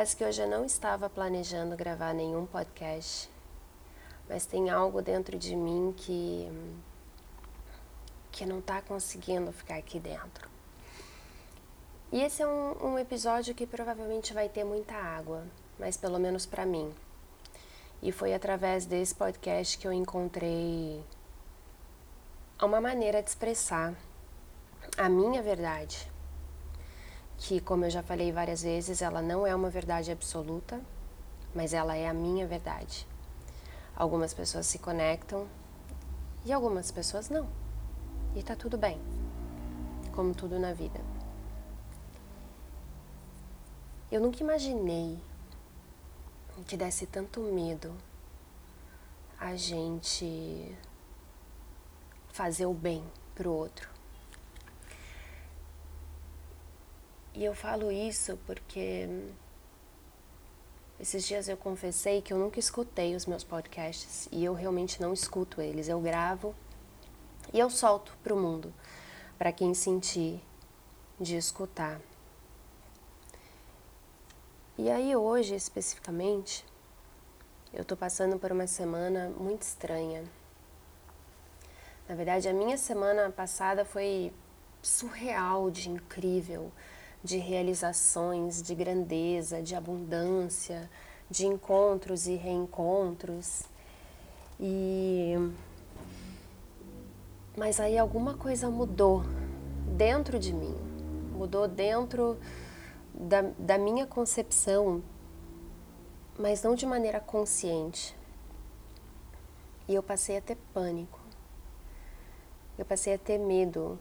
confesso que hoje eu não estava planejando gravar nenhum podcast, mas tem algo dentro de mim que que não está conseguindo ficar aqui dentro. E esse é um, um episódio que provavelmente vai ter muita água, mas pelo menos para mim. E foi através desse podcast que eu encontrei uma maneira de expressar a minha verdade. Que, como eu já falei várias vezes, ela não é uma verdade absoluta, mas ela é a minha verdade. Algumas pessoas se conectam e algumas pessoas não. E tá tudo bem, como tudo na vida. Eu nunca imaginei que desse tanto medo a gente fazer o bem pro outro. E eu falo isso porque esses dias eu confessei que eu nunca escutei os meus podcasts e eu realmente não escuto eles. Eu gravo e eu solto pro mundo, para quem sentir de escutar. E aí hoje, especificamente, eu tô passando por uma semana muito estranha. Na verdade, a minha semana passada foi surreal de incrível, de realizações, de grandeza, de abundância, de encontros e reencontros. E mas aí alguma coisa mudou dentro de mim, mudou dentro da, da minha concepção, mas não de maneira consciente. E eu passei a ter pânico. Eu passei a ter medo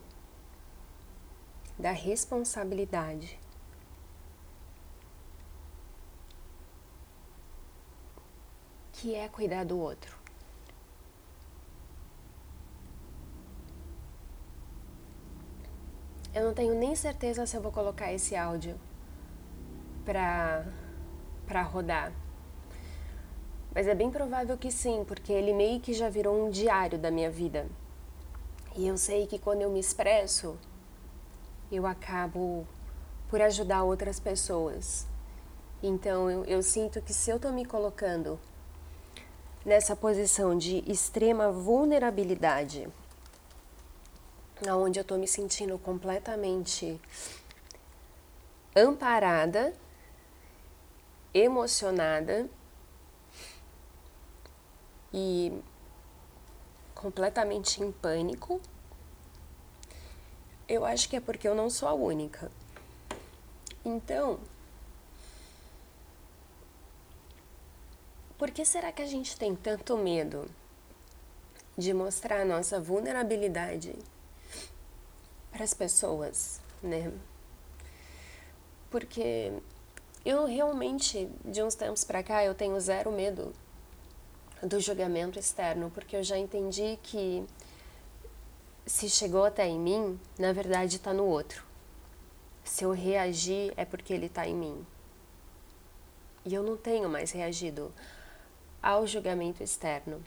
da responsabilidade. Que é cuidar do outro. Eu não tenho nem certeza se eu vou colocar esse áudio para para rodar. Mas é bem provável que sim, porque ele meio que já virou um diário da minha vida. E eu sei que quando eu me expresso, eu acabo por ajudar outras pessoas. Então eu, eu sinto que se eu estou me colocando nessa posição de extrema vulnerabilidade, onde eu estou me sentindo completamente amparada emocionada e completamente em pânico. Eu acho que é porque eu não sou a única. Então, por que será que a gente tem tanto medo de mostrar a nossa vulnerabilidade para as pessoas, né? Porque eu realmente, de uns tempos para cá, eu tenho zero medo do julgamento externo, porque eu já entendi que se chegou até em mim, na verdade está no outro. Se eu reagir, é porque ele está em mim. E eu não tenho mais reagido ao julgamento externo.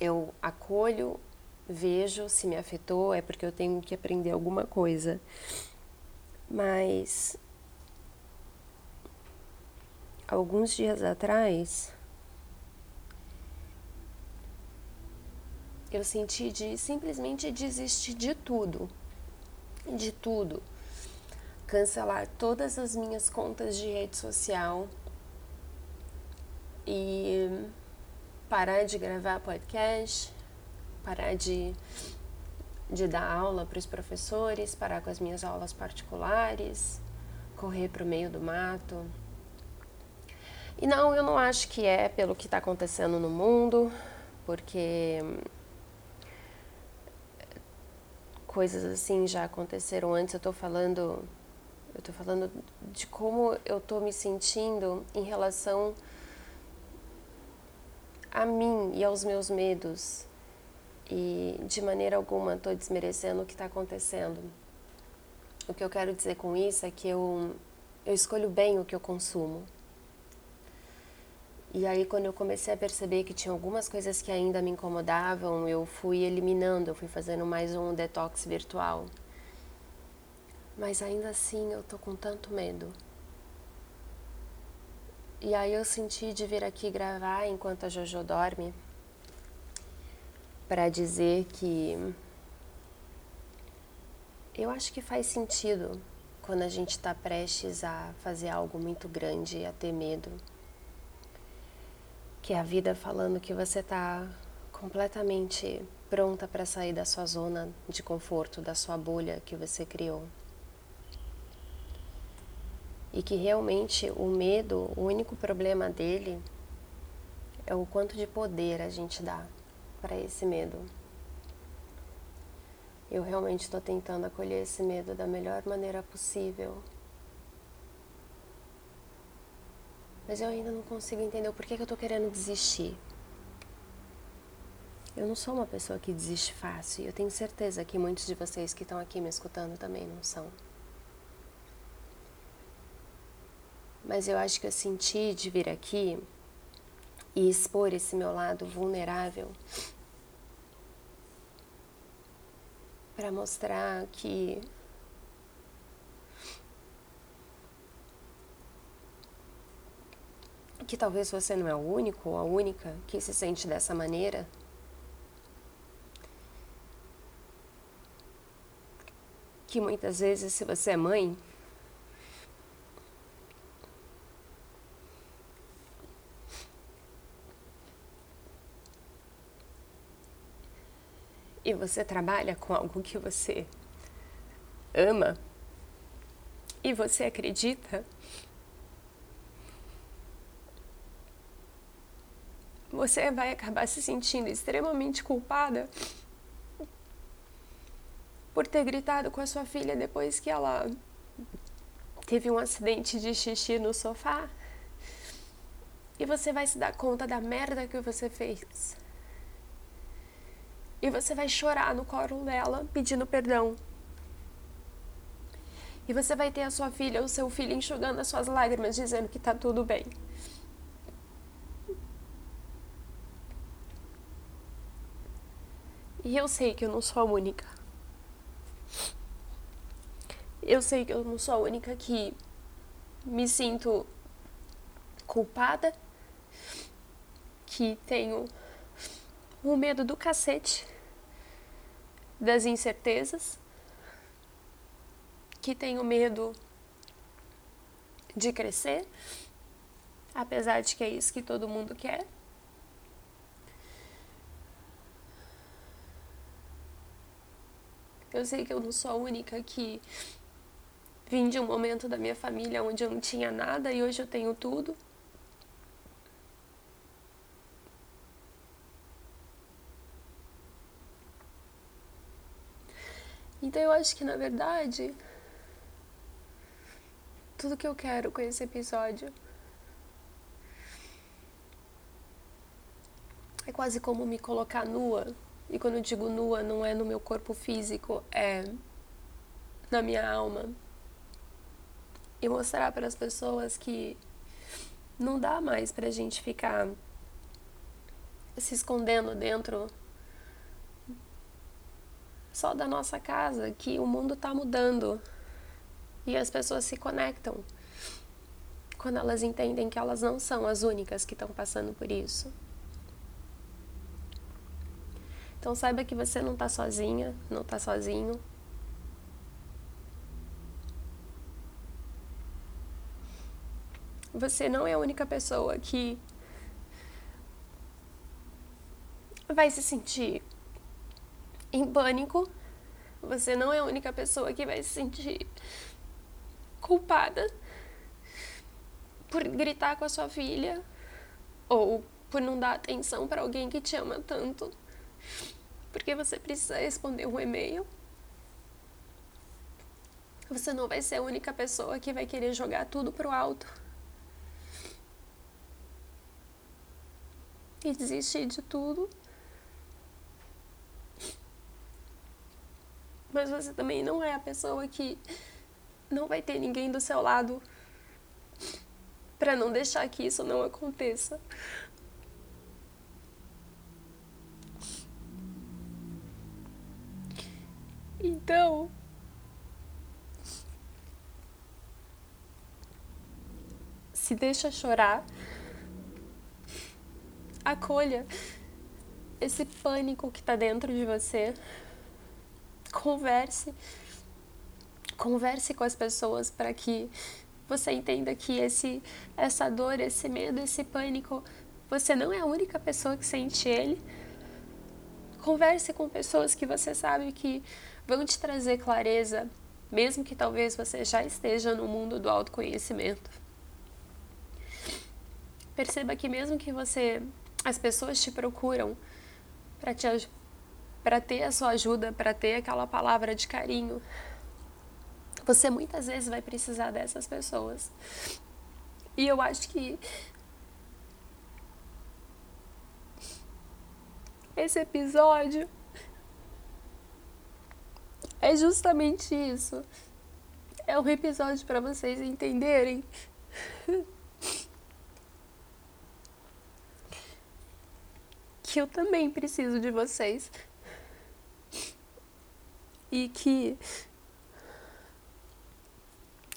Eu acolho, vejo se me afetou, é porque eu tenho que aprender alguma coisa. Mas alguns dias atrás, eu senti de simplesmente desistir de tudo, de tudo. Cancelar todas as minhas contas de rede social e parar de gravar podcast, parar de, de dar aula para os professores, parar com as minhas aulas particulares, correr para o meio do mato e não, eu não acho que é pelo que está acontecendo no mundo, porque coisas assim já aconteceram antes. Eu estou falando, eu tô falando de como eu estou me sentindo em relação a mim e aos meus medos. E de maneira alguma estou desmerecendo o que está acontecendo. O que eu quero dizer com isso é que eu, eu escolho bem o que eu consumo. E aí, quando eu comecei a perceber que tinha algumas coisas que ainda me incomodavam, eu fui eliminando, eu fui fazendo mais um detox virtual. Mas ainda assim, eu tô com tanto medo. E aí eu senti de vir aqui gravar enquanto a Jojo dorme para dizer que eu acho que faz sentido quando a gente está prestes a fazer algo muito grande a ter medo. Que é a vida falando que você está completamente pronta para sair da sua zona de conforto, da sua bolha que você criou e que realmente o medo, o único problema dele é o quanto de poder a gente dá para esse medo. Eu realmente estou tentando acolher esse medo da melhor maneira possível. Mas eu ainda não consigo entender o porquê que eu estou querendo desistir. Eu não sou uma pessoa que desiste fácil e eu tenho certeza que muitos de vocês que estão aqui me escutando também não são. mas eu acho que eu senti de vir aqui e expor esse meu lado vulnerável para mostrar que que talvez você não é o único ou a única que se sente dessa maneira. Que muitas vezes, se você é mãe, e você trabalha com algo que você ama e você acredita, você vai acabar se sentindo extremamente culpada por ter gritado com a sua filha depois que ela teve um acidente de xixi no sofá. E você vai se dar conta da merda que você fez. E você vai chorar no colo dela pedindo perdão. E você vai ter a sua filha ou seu filho enxugando as suas lágrimas, dizendo que tá tudo bem. E eu sei que eu não sou a única. Eu sei que eu não sou a única que me sinto culpada, que tenho o medo do cacete das incertezas, que tenho medo de crescer, apesar de que é isso que todo mundo quer. Eu sei que eu não sou a única que vim de um momento da minha família onde eu não tinha nada e hoje eu tenho tudo. Então eu acho que na verdade tudo que eu quero com esse episódio é quase como me colocar nua. E quando eu digo nua, não é no meu corpo físico, é na minha alma. E mostrar para as pessoas que não dá mais pra gente ficar se escondendo dentro só da nossa casa que o mundo está mudando e as pessoas se conectam quando elas entendem que elas não são as únicas que estão passando por isso. Então saiba que você não está sozinha, não está sozinho. Você não é a única pessoa que vai se sentir em pânico. Você não é a única pessoa que vai se sentir culpada por gritar com a sua filha ou por não dar atenção para alguém que te ama tanto, porque você precisa responder um e-mail. Você não vai ser a única pessoa que vai querer jogar tudo pro alto. E desistir de tudo. mas você também não é a pessoa que não vai ter ninguém do seu lado para não deixar que isso não aconteça. Então, Se deixa chorar. Acolha esse pânico que está dentro de você. Converse. Converse com as pessoas para que você entenda que esse essa dor, esse medo, esse pânico, você não é a única pessoa que sente ele. Converse com pessoas que você sabe que vão te trazer clareza, mesmo que talvez você já esteja no mundo do autoconhecimento. Perceba que mesmo que você as pessoas te procuram para te para ter a sua ajuda, para ter aquela palavra de carinho, você muitas vezes vai precisar dessas pessoas. E eu acho que esse episódio é justamente isso. É um episódio para vocês entenderem que eu também preciso de vocês. E que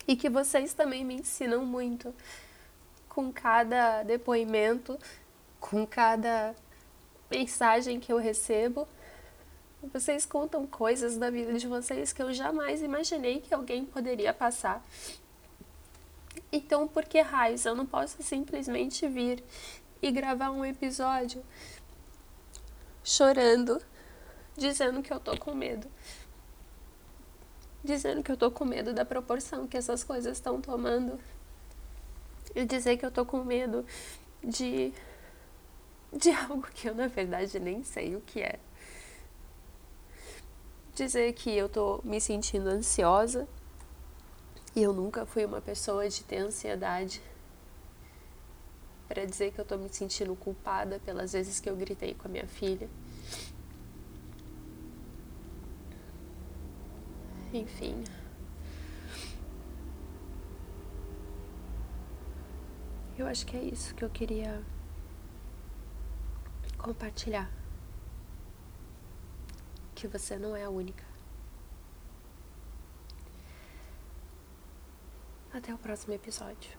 e que vocês também me ensinam muito com cada depoimento, com cada mensagem que eu recebo. Vocês contam coisas da vida de vocês que eu jamais imaginei que alguém poderia passar. Então, por que raios eu não posso simplesmente vir e gravar um episódio chorando, dizendo que eu tô com medo? Dizendo que eu tô com medo da proporção que essas coisas estão tomando. E dizer que eu tô com medo de de algo que eu na verdade nem sei o que é. Dizer que eu tô me sentindo ansiosa e eu nunca fui uma pessoa de ter ansiedade. Para dizer que eu tô me sentindo culpada pelas vezes que eu gritei com a minha filha. Enfim. Eu acho que é isso que eu queria compartilhar que você não é a única. Até o próximo episódio.